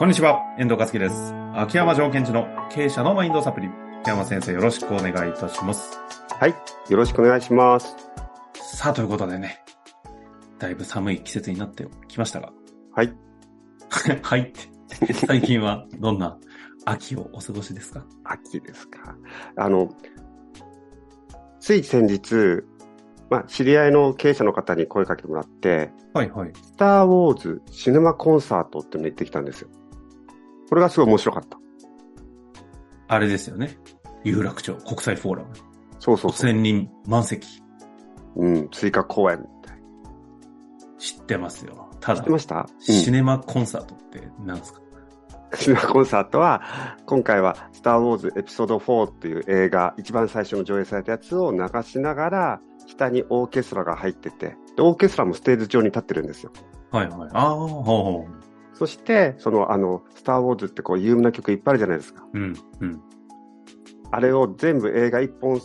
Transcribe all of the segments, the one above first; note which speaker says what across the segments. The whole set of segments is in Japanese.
Speaker 1: こんにちは、遠藤和樹です。秋山条件地の経営者のマインドサプリ。秋山先生、よろしくお願いいたします。
Speaker 2: はい。よろしくお願いします。
Speaker 1: さあ、ということでね、だいぶ寒い季節になってきましたが、
Speaker 2: はい。
Speaker 1: はい。最近はどんな秋をお過ごしですか？
Speaker 2: 秋ですか。あの、つい先日、まあ、知り合いの経営者の方に声かけてもらって、
Speaker 1: はいはい。
Speaker 2: スター・ウォーズ・シネマ・コンサートっていうのに行ってきたんですよ。これがすごい面白かった。
Speaker 1: あれですよね。有楽町国際フォーラム。
Speaker 2: そうそうそう。
Speaker 1: 5000人満席。
Speaker 2: うん、追加公演みたいな。
Speaker 1: 知ってますよ。ただ
Speaker 2: 知って、ました、
Speaker 1: シネマコンサートって何ですか？
Speaker 2: シネマコンサートは、今回はスター・ウォーズエピソード4っていう映画、一番最初の上映されたやつを流しながら、下にオーケストラが入ってて、でオーケストラもステージ上に立ってるんですよ。
Speaker 1: はいはい。ああ、ほうほう。
Speaker 2: そして、その、あの、スター・ウォーズってこう、有名な曲いっぱいあるじゃないですか。
Speaker 1: うん、うん。
Speaker 2: あれを全部映画一本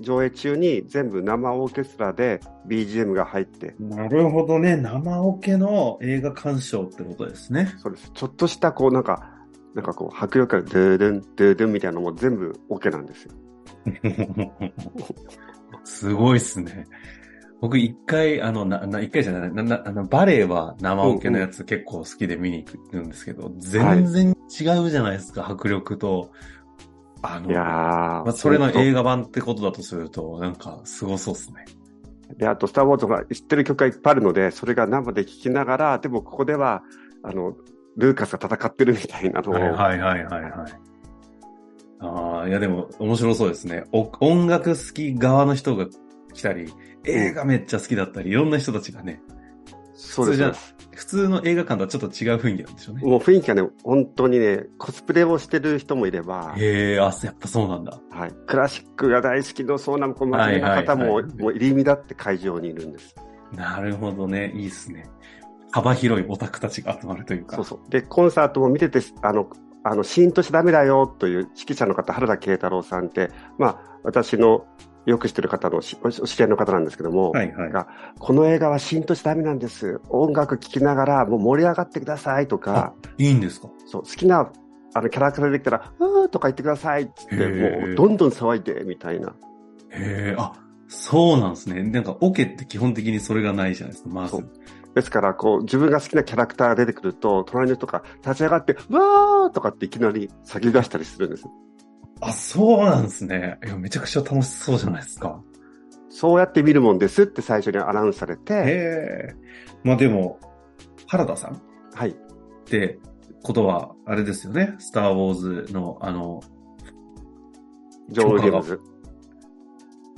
Speaker 2: 上映中に全部生オーケストラで BGM が入って、
Speaker 1: なるほどね。生オケの映画鑑賞ってことですね。
Speaker 2: そうです。ちょっとしたこう、なんか、なんかこう、迫力ある、ドゥードゥン、ドゥードゥンみたいなのも全部オケなんですよ。
Speaker 1: すごいっすね。僕一回、あの、な、な、一回じゃない、な、な、あの、バレエは生オケのやつ結構好きで見に行くんですけど、全然違うじゃないですか、迫力と。あの、
Speaker 2: いやー。
Speaker 1: まあ、それの映画版ってことだとすると、なんか、すごそうっすね。
Speaker 2: で、あと、スター・ウォーズが知ってる曲がいっぱいあるので、それが生で聴きながら、でもここでは、あの、ルーカスが戦ってるみたいなのを、
Speaker 1: はいはいはいはいはい。ああ、いやでも面白そうですね。お音楽好き側の人が来たり、映画めっちゃ好きだったり、いろんな人たちがね、
Speaker 2: そうです
Speaker 1: 普通じゃ普通の映画館とはちょっと違う雰囲気なんでしょうね。
Speaker 2: もう雰囲気がね、本当にね、コスプレをしてる人もいれば、
Speaker 1: へえ、あ、やっぱそうなんだ。
Speaker 2: はい、クラシックが大好きのそうなこう真面目な方も、もう入り乱って会場にいるんです。
Speaker 1: なるほどね。いいっすね。幅広いオタクたちが集まるというか。
Speaker 2: そうそう。で、コンサートも見てて、あの、あの、シーンとしちゃダメだよという指揮者の方、原田慶太郎さんって、まあ、私のよく知ってる方のしお知り合いの方なんですけども、
Speaker 1: はいはい。
Speaker 2: がこの映画はシーンとしダメなんです。音楽聴きながらもう盛り上がってくださいとか、
Speaker 1: いいんですか？
Speaker 2: そう、好きなあのキャラクター出てきたら、うーとか言ってくださいっつって、もうどんどん騒いで、みたいな。
Speaker 1: へえ、あ、そうなんですね。なんかオケって基本的にそれがないじゃないですか、まず。
Speaker 2: ですから、こう、自分が好きなキャラクターが出てくると、隣の人が立ち上がって、わーとかっていきなり叫び出したりするんです。
Speaker 1: あ、そうなんですね。いや、めちゃくちゃ楽しそうじゃないですか。
Speaker 2: そうやって見るもんですって最初にアナウンスされて、
Speaker 1: へえ。まあでも、原田さん？っ
Speaker 2: はい。
Speaker 1: てことは、あれですよね。スター・ウォーズの、あの、
Speaker 2: ジョン・ウィリアムズ。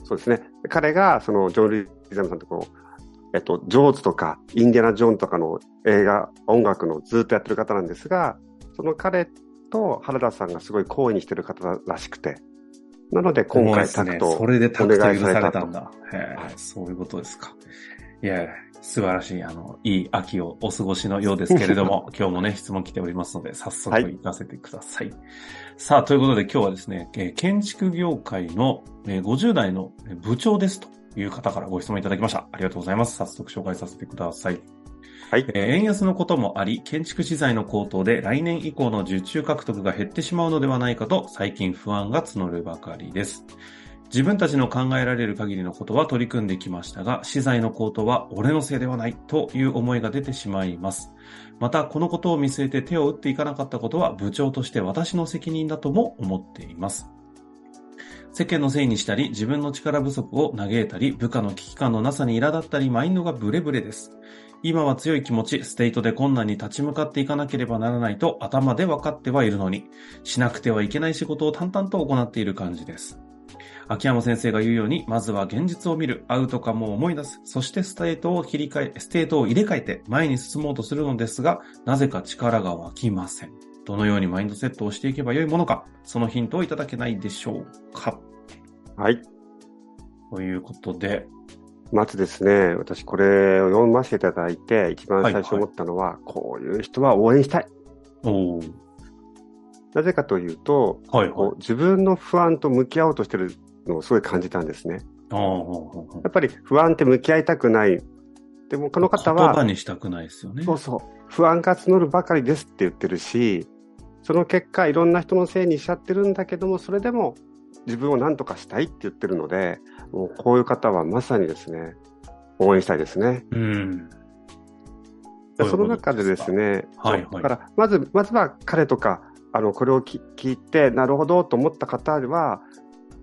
Speaker 2: そうですね。彼が、その、ジョン・ウィリアムさんとこう、えっと、ジョーズとか、インディアナ・ジョーンとかの映画、音楽のずっとやってる方なんですが、その彼と原田さんがすごい好意にしてる方らしくて、なので今回タクトを
Speaker 1: それでタクト許され
Speaker 2: た
Speaker 1: んだ。
Speaker 2: はい。
Speaker 1: そういうことですか。いや素晴らしい、あの、いい秋をお過ごしのようですけれども、今日もね、質問来ておりますので、早速
Speaker 2: はい。
Speaker 1: 行かせてください。さあ、ということで今日はですね、えー建築業界のえー50代の部長ですという方からご質問いただきました。ありがとうございます。早速紹介させてください。
Speaker 2: はい。
Speaker 1: えー円安のこともあり、建築資材の高騰で来年以降の受注獲得が減ってしまうのではないかと最近不安が募るばかりです。自分たちの考えられる限りのことは取り組んできましたが、資材の高騰は俺のせいではないという思いが出てしまいます。また、このことを見据えて手を打っていかなかったことは部長として私の責任だとも思っています。世間のせいにしたり、自分の力不足を嘆いたり、部下の危機感のなさに苛立ったり、マインドがブレブレです。今は強い気持ち、ステートで困難に立ち向かっていかなければならないと頭で分かってはいるのに、しなくてはいけない仕事を淡々と行っている感じです。秋山先生が言うように、まずは現実を見る、アウトカムを思い出す、そしてステートを切り替え、ステートを入れ替えて前に進もうとするのですが、なぜか力が湧きません。どのようにマインドセットをしていけばよいものか、そのヒントをいただけないでしょうか。
Speaker 2: はい。
Speaker 1: ということで、
Speaker 2: まずですね、私これを読ませていただいて、一番最初思ったのは、こういう人は応援したい。
Speaker 1: おー
Speaker 2: なぜかというと、
Speaker 1: はいはい。
Speaker 2: こう自分の不安と向き合おうとしてるのをすごい感じたんですね。やっぱり不安って向き合いたくない。でもこの方は、
Speaker 1: 言葉にしたくないですよね。
Speaker 2: そうそう、不安が募るばかりですって言ってるし、その結果、いろんな人のせいにしちゃってるんだけども、それでも自分を何とかしたいって言ってるので、もうこういう方はまさにですね、応援したいですね。
Speaker 1: うん。
Speaker 2: その中でですね、
Speaker 1: はいはい
Speaker 2: だからまずまずは彼とか、あのこれをき聞いて、なるほどと思った方は、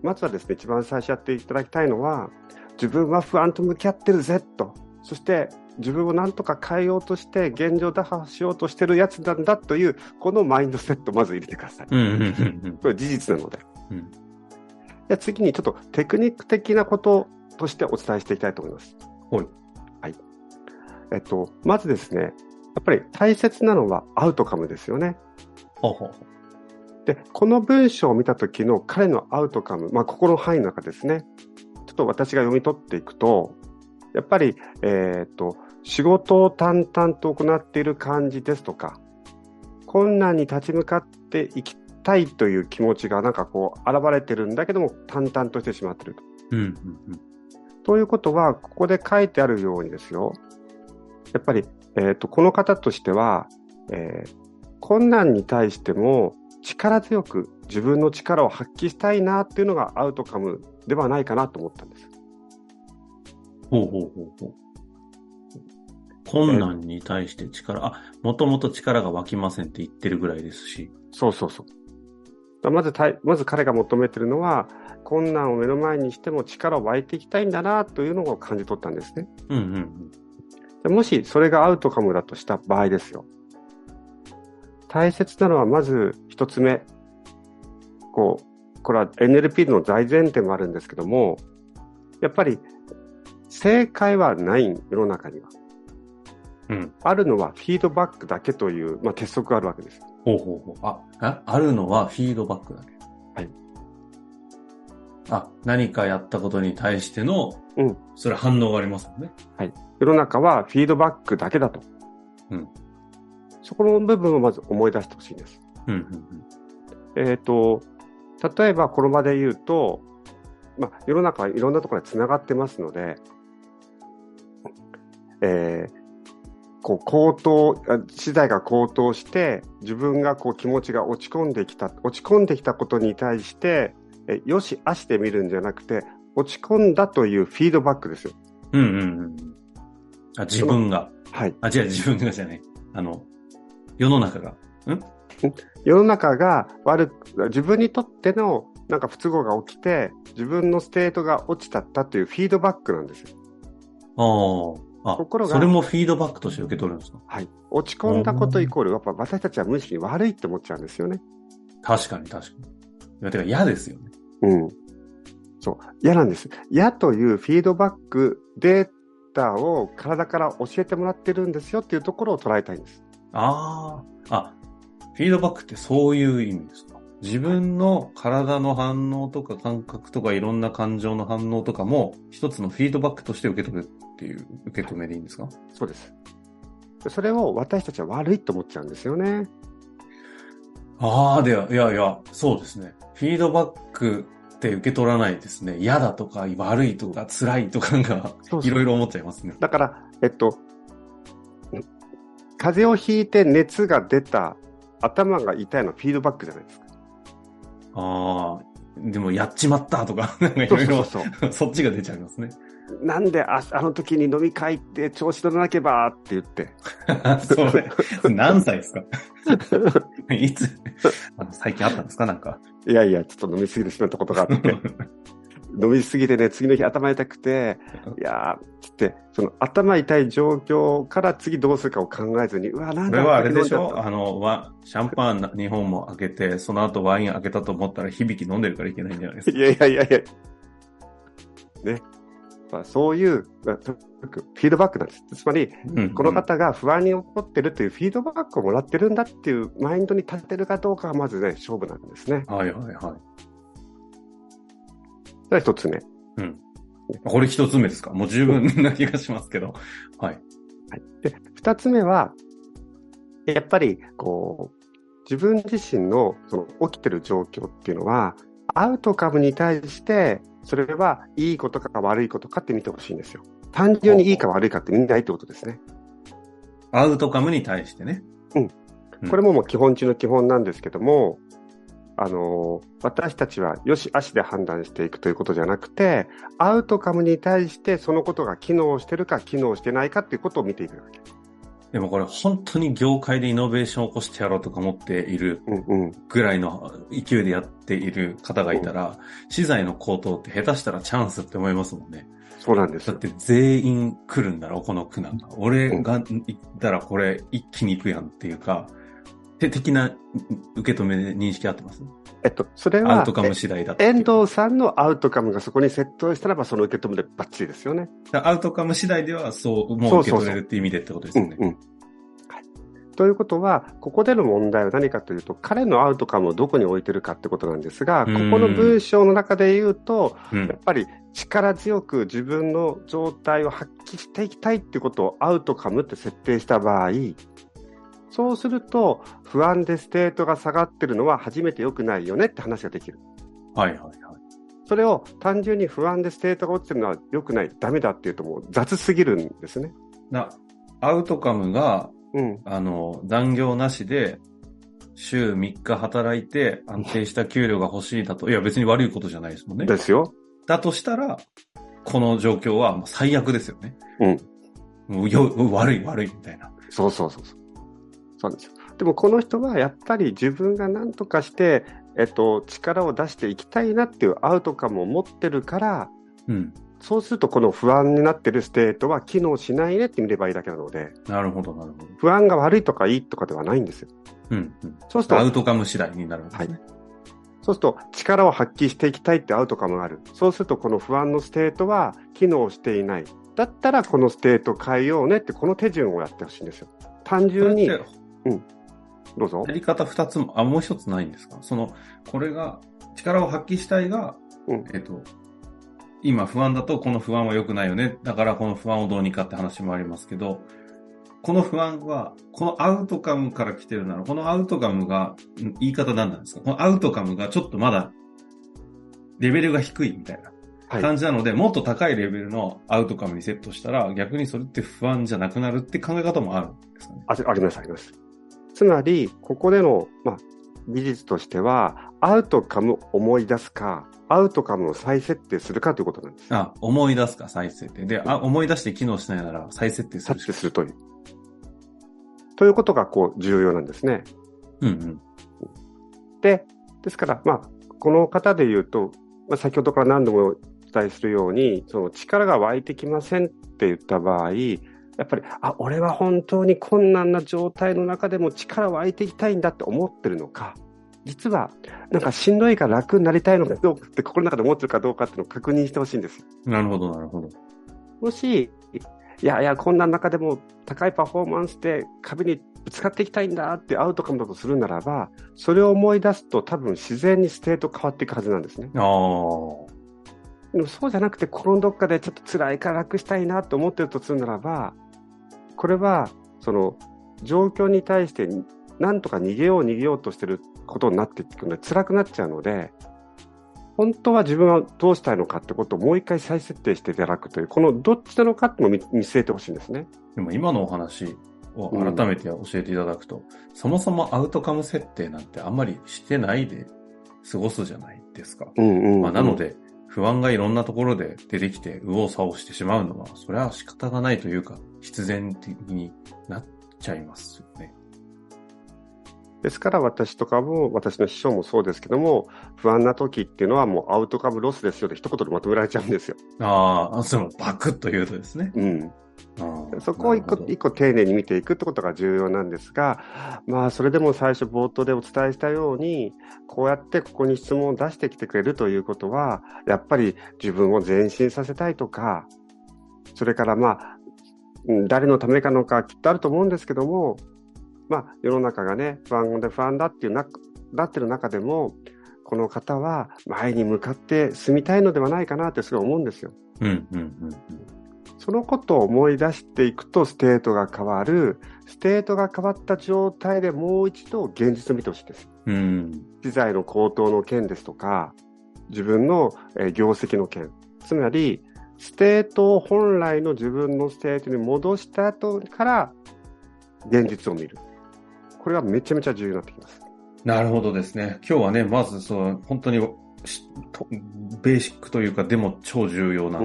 Speaker 2: まずはですね一番最初やっていただきたいのは、自分は不安と向き合ってるぜと、そして自分をなんとか変えようとして、現状打破しようとしてるやつなんだという、このマインドセットをまず入れてください。これ事実なので。
Speaker 1: うん。
Speaker 2: で次にちょっとテクニック的なこととしてお伝えしていきたいと思います。
Speaker 1: はい。
Speaker 2: はい。えっと、まずですね、やっぱり大切なのはアウトカムですよね。
Speaker 1: ほうほうほ
Speaker 2: で、この文章を見たときの彼のアウトカム、まあ、ここの範囲の中ですね。ちょっと私が読み取っていくと、やっぱり、えっと、仕事を淡々と行っている感じですとか、困難に立ち向かっていきたいという気持ちがなんかこう現れてるんだけども淡々としてしまっていると。
Speaker 1: う。うんうん
Speaker 2: ということは、ここで書いてあるようにですよ。やっぱり、えっ、と、この方としては、えー困難に対しても力強く自分の力を発揮したいなっていうのがアウトカムではないかなと思ったんです。
Speaker 1: ほうほうほうほう。困難に対して力、あ、もともと力が湧きませんって言ってるぐらいですし。
Speaker 2: そうそうそう。だまずたい、まず彼が求めてるのは、困難を目の前にしても力を湧いていきたいんだなというのを感じ取ったんですね。
Speaker 1: うんうんうん。
Speaker 2: でもしそれがアウトカムだとした場合ですよ。大切なのはまず一つ目。こう、これは NLP の大前提もあるんですけども、やっぱり正解はない世の中には。
Speaker 1: うん。
Speaker 2: あるのはフィードバックだけという、まあ、鉄則があるわけです。
Speaker 1: ほうほうほう。あ、ああるのはフィードバックだけ。
Speaker 2: はい。
Speaker 1: あ、何かやったことに対しての、
Speaker 2: うん。
Speaker 1: それ反応がありますもんね。
Speaker 2: 世の中はフィードバックだけだと。
Speaker 1: うん。
Speaker 2: そこの部分をまず思い出してほしいんです。
Speaker 1: うんうん
Speaker 2: えっ、と、例えばこの場で言うと、まあ、世の中はいろんなところでつながってますので、えーこう高騰、あ資材が高騰して、自分がこう気持ちが落ち込んできた、落ち込んできたことに対して、えよし、あしてみるんじゃなくて、落ち込んだというフィードバックですよ。
Speaker 1: うん。うんうんうん。あ、自分が。
Speaker 2: はい。
Speaker 1: あ、違う、自分がじゃない。あの、世の中が。ん？
Speaker 2: 世の中が悪く、自分にとってのなんか不都合が起きて、自分のステートが落ちちゃったというフィードバックなんですよ。
Speaker 1: ああ。あ
Speaker 2: ところ、が
Speaker 1: それもフィードバックとして受け取るんですか？
Speaker 2: はい。落ち込んだことイコール、やっぱ私たちは無意識に悪いって思っちゃうんですよね。
Speaker 1: 確かに確かに。いや、てか嫌ですよね。
Speaker 2: うん。そう。嫌なんです。嫌というフィードバックデータを体から教えてもらってるんですよっていうところを捉えたいんです。
Speaker 1: ああ。あ、フィードバックってそういう意味ですか？自分の体の反応とか感覚とかいろんな感情の反応とかも一つのフィードバックとして受け止めるっていう受け止めでいいんですか？
Speaker 2: そうです。それを私たちは悪いと思っちゃうんですよね。
Speaker 1: ああ、では、いやいや、そうですね。フィードバックって受け取らないですね。嫌だとか悪いとか辛いとかがいろいろ思っちゃいますね。
Speaker 2: だから、えっと、風邪をひいて熱が出た頭が痛いのはフィードバックじゃないですか。
Speaker 1: ああ、でもやっちまったとか、なんかいろいろ
Speaker 2: そ
Speaker 1: っちが出ちゃいますね。
Speaker 2: なんでああの時に飲み会行って調子乗らなければって言って。
Speaker 1: それ、何歳ですか？いつ？最近あったんですか？なんか。
Speaker 2: いやいや、ちょっと飲みすぎてしまったことがあって。飲みすぎてね、次の日頭痛くて、いやー、つって、その頭痛い状況から次どうするかを考えずに、うわ、なんだ
Speaker 1: これはあれでしょ？あの、わ、シャンパン2本も開けて、その後ワイン開けたと思ったら響き飲んでるからいけないんじゃないですか？
Speaker 2: たいやいやいやいや。ね。まあ、そういう、まあフィードバックなんです。つまり、
Speaker 1: うん
Speaker 2: この方が不安に起こってるというフィードバックをもらってるんだっていうマインドに立てるかどうかがまずね、勝負なんですね。
Speaker 1: はいはいはい。
Speaker 2: では一つ目。
Speaker 1: うん。これ一つ目ですか？もう十分な気がしますけど。はい。
Speaker 2: はい、で二つ目は、やっぱりこう自分自身のその起きてる状況っていうのは、アウトカムに対して、それはいいことか悪いことかって見てほしいんですよ。単純にいいか悪いかって見ないってことですね。
Speaker 1: アウトカムに対してね。うん
Speaker 2: これももう基本中の基本なんですけども、あの、私たちはよし、足で判断していくということじゃなくて、アウトカムに対してそのことが機能してるか機能してないかっていうことを見ていくわけ。
Speaker 1: でもこれ本当に業界でイノベーションを起こしてやろうとか思っているぐらいの勢いでやっている方がいたら、資材の高騰って下手したらチャンスって思いますもんね。
Speaker 2: そうなんです
Speaker 1: だって全員来るんだろ、この区なんか。俺が行ったらこれ一気に行くやんっていうか、的な受け止めで認識合ってます？
Speaker 2: えっと、それは、
Speaker 1: アウトカム次第だ
Speaker 2: 遠藤さんのアウトカムがそこにセットしたらば、その受け止めでバッチリですよね。
Speaker 1: アウトカム次第では、そう、もう受け止めるっていう意味でってことですよね。そうそうそう。うんうん
Speaker 2: ということは、ここでの問題は何かというと、彼のアウトカムをどこに置いてるかってことなんですが、ここの文章の中で言うと、うん、やっぱり力強く自分の状態を発揮していきたいってことをアウトカムって設定した場合、そうすると、不安でステートが下がってるのは初めて良くないよねって話ができる。
Speaker 1: はいはいはい。
Speaker 2: それを単純に不安でステートが落ちてるのは良くない、ダメだっていうともう雑すぎるんですね。
Speaker 1: な、アウトカムが、うん、あの、残業なしで、週3日働いて安定した給料が欲しいだと、いや別に悪いことじゃないですもんね。
Speaker 2: ですよ。
Speaker 1: だとしたら、この状況は最悪ですよね。
Speaker 2: うん。
Speaker 1: もうよ悪い悪いみたいな。
Speaker 2: そうそうそうそう。そうですよ。でもこの人はやっぱり自分が何とかして、えっと、力を出していきたいなっていうアウトカムを持ってるから、
Speaker 1: うん、
Speaker 2: そうするとこの不安になってるステートは機能しないねって見ればいいだけなので、
Speaker 1: なるほど、なるほど。
Speaker 2: 不安が悪いとかいいとかではないんですよ。
Speaker 1: うん、うん。そうすると、アウトカム次第になるんですね。はい
Speaker 2: そうすると力を発揮していきたいってアウトカムがある。そうするとこの不安のステートは機能していない。だったらこのステート変えようねってこの手順をやってほしいんですよ。単純に。うん。どうぞ。
Speaker 1: やり方二つも、あ、もう一つないんですか？その、これが、力を発揮したいが、うん、えっと、今不安だとこの不安は良くないよね。だからこの不安をどうにかって話もありますけど、この不安は、このアウトカムから来てるなら、このアウトカムが、言い方何なんですか？このアウトカムがちょっとまだ、レベルが低いみたいな感じなので、はい、もっと高いレベルのアウトカムにセットしたら、逆にそれって不安じゃなくなるって考え方もあるんですかねあ
Speaker 2: あります、あります。つまり、ここでの、まあ、技術としては、アウトカム思い出すか、アウトカムを再設定するかということなんです。
Speaker 1: あ、思い出すか、再設定。で、あ思い出して機能しないなら再設定する。
Speaker 2: 設定するという。ということが、こう、重要なんですね。
Speaker 1: うんうん。
Speaker 2: で、ですから、まあ、この方で言うと、まあ、先ほどから何度もお伝えするように、その力が湧いてきませんって言った場合、やっぱり、あ、俺は本当に困難な状態の中でも力を湧いていきたいんだって思ってるのか、実は、なんかしんどいから楽になりたいのかどうかって心の中で思ってるかどうかっていうのを確認してほしいんですよ。
Speaker 1: なるほど、なるほど。
Speaker 2: もし、いやいや、こんな中でも高いパフォーマンスで壁にぶつかっていきたいんだってアウトカムだとするならば、それを思い出すと多分自然にステート変わっていくはずなんですね。
Speaker 1: ああ。
Speaker 2: でもそうじゃなくて、このどっかでちょっと辛いから楽したいなと思ってるとするならば、これは、その、状況に対して、なんとか逃げよう逃げようとしてることになっていくので、辛くなっちゃうので、本当は自分はどうしたいのかってことをもう一回再設定していただくという、このどっちなのかって見据えてほしいんですね。
Speaker 1: でも今のお話を改めて教えていただくと、うん、そもそもアウトカム設定なんてあんまりしてないで過ごすじゃないですか。
Speaker 2: うんうんうん、
Speaker 1: まあ、なので、不安がいろんなところで出てきて、右往左往してしまうのは、それは仕方がないというか、必然的になっちゃいますよね。
Speaker 2: ですから私とかも、私の秘書もそうですけども、不安な時っていうのはもうアウトカムロスですよって一言でまとめられちゃうんですよ。
Speaker 1: ああ、そのバクッと言うとですね。
Speaker 2: うん。そこを一個一個丁寧に見ていくってことが重要なんですが、まあ、それでも最初冒頭でお伝えしたように、こうやってここに質問を出してきてくれるということは、やっぱり自分を前進させたいとか、それからまあ、誰のためかのかきっとあると思うんですけども、まあ、世の中がね、不安で不安だっていうな、なってる中でも、この方は前に向かって進みたいのではないかなってすごい思うんですよ。
Speaker 1: うんうんうん、うん
Speaker 2: そのことを思い出していくとステートが変わる。ステートが変わった状態でもう一度現実を見てほしいです。
Speaker 1: うん。
Speaker 2: 資材の高騰の件ですとか、自分の業績の件。つまり、ステートを本来の自分のステートに戻した後から、現実を見る。これがめちゃめちゃ重要になってきます。
Speaker 1: なるほどですね。今日はね、まずそう、本当にベーシックというか、でも超重要な。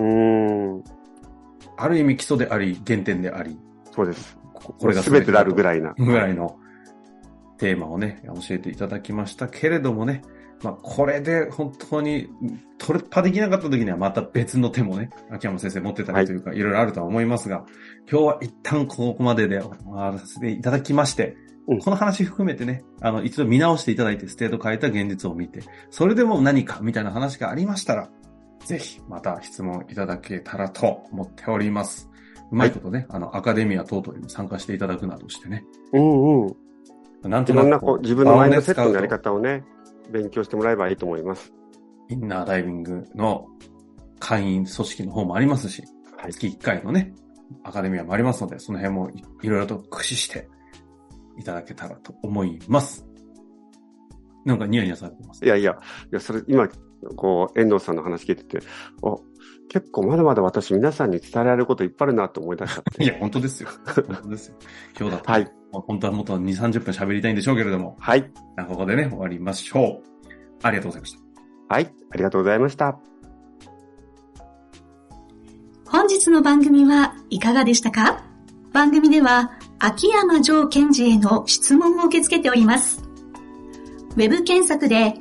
Speaker 1: ある意味基礎であり、原点であり、
Speaker 2: そうです。
Speaker 1: こ
Speaker 2: これが全てであるぐ
Speaker 1: い
Speaker 2: らいな。
Speaker 1: ぐらいのテーマをね、教えていただきましたけれどもね、まあ、これで本当に突破できなかった時にはまた別の手もね、秋山先生持ってたりというか、いろいろあるとは思いますが、今日は一旦ここまでで終わらせていただきまして、
Speaker 2: うん
Speaker 1: この話含めてね、あの、一度見直していただいて、ステート変えた現実を見て、それでも何かみたいな話がありましたら、ぜひまた質問いただけたらと思っております。うまいことね、あの、アカデミア等々にも参加していただくなどしてね、
Speaker 2: うんうん。
Speaker 1: なんとなく
Speaker 2: いろんなこう自分のマインドセットのやり方をね、勉強してもらえばいいと思います。
Speaker 1: インナーダイビングの会員組織の方もありますし、
Speaker 2: はい
Speaker 1: 月1回のね、アカデミアもありますので、その辺もいいろいろと駆使していただけたらと思います。なんかニヤニヤされてます？
Speaker 2: いやいや、いや、それ、今、こう、遠藤さんの話聞いてて、お、結構まだまだ私皆さんに伝えられることいっぱいあるなと思い出しちゃって。
Speaker 1: いや、本当ですよ。本当ですよ。今日だと、
Speaker 2: はい
Speaker 1: 本当はもっと2、30分喋りたいんでしょうけれども、
Speaker 2: はい。
Speaker 1: ここでね、終わりましょう。ありがとうございました。
Speaker 2: はい。ありがとうございました。
Speaker 3: 本日の番組はいかがでしたか？番組では秋山城賢治への質問を受け付けております。ウェブ検索で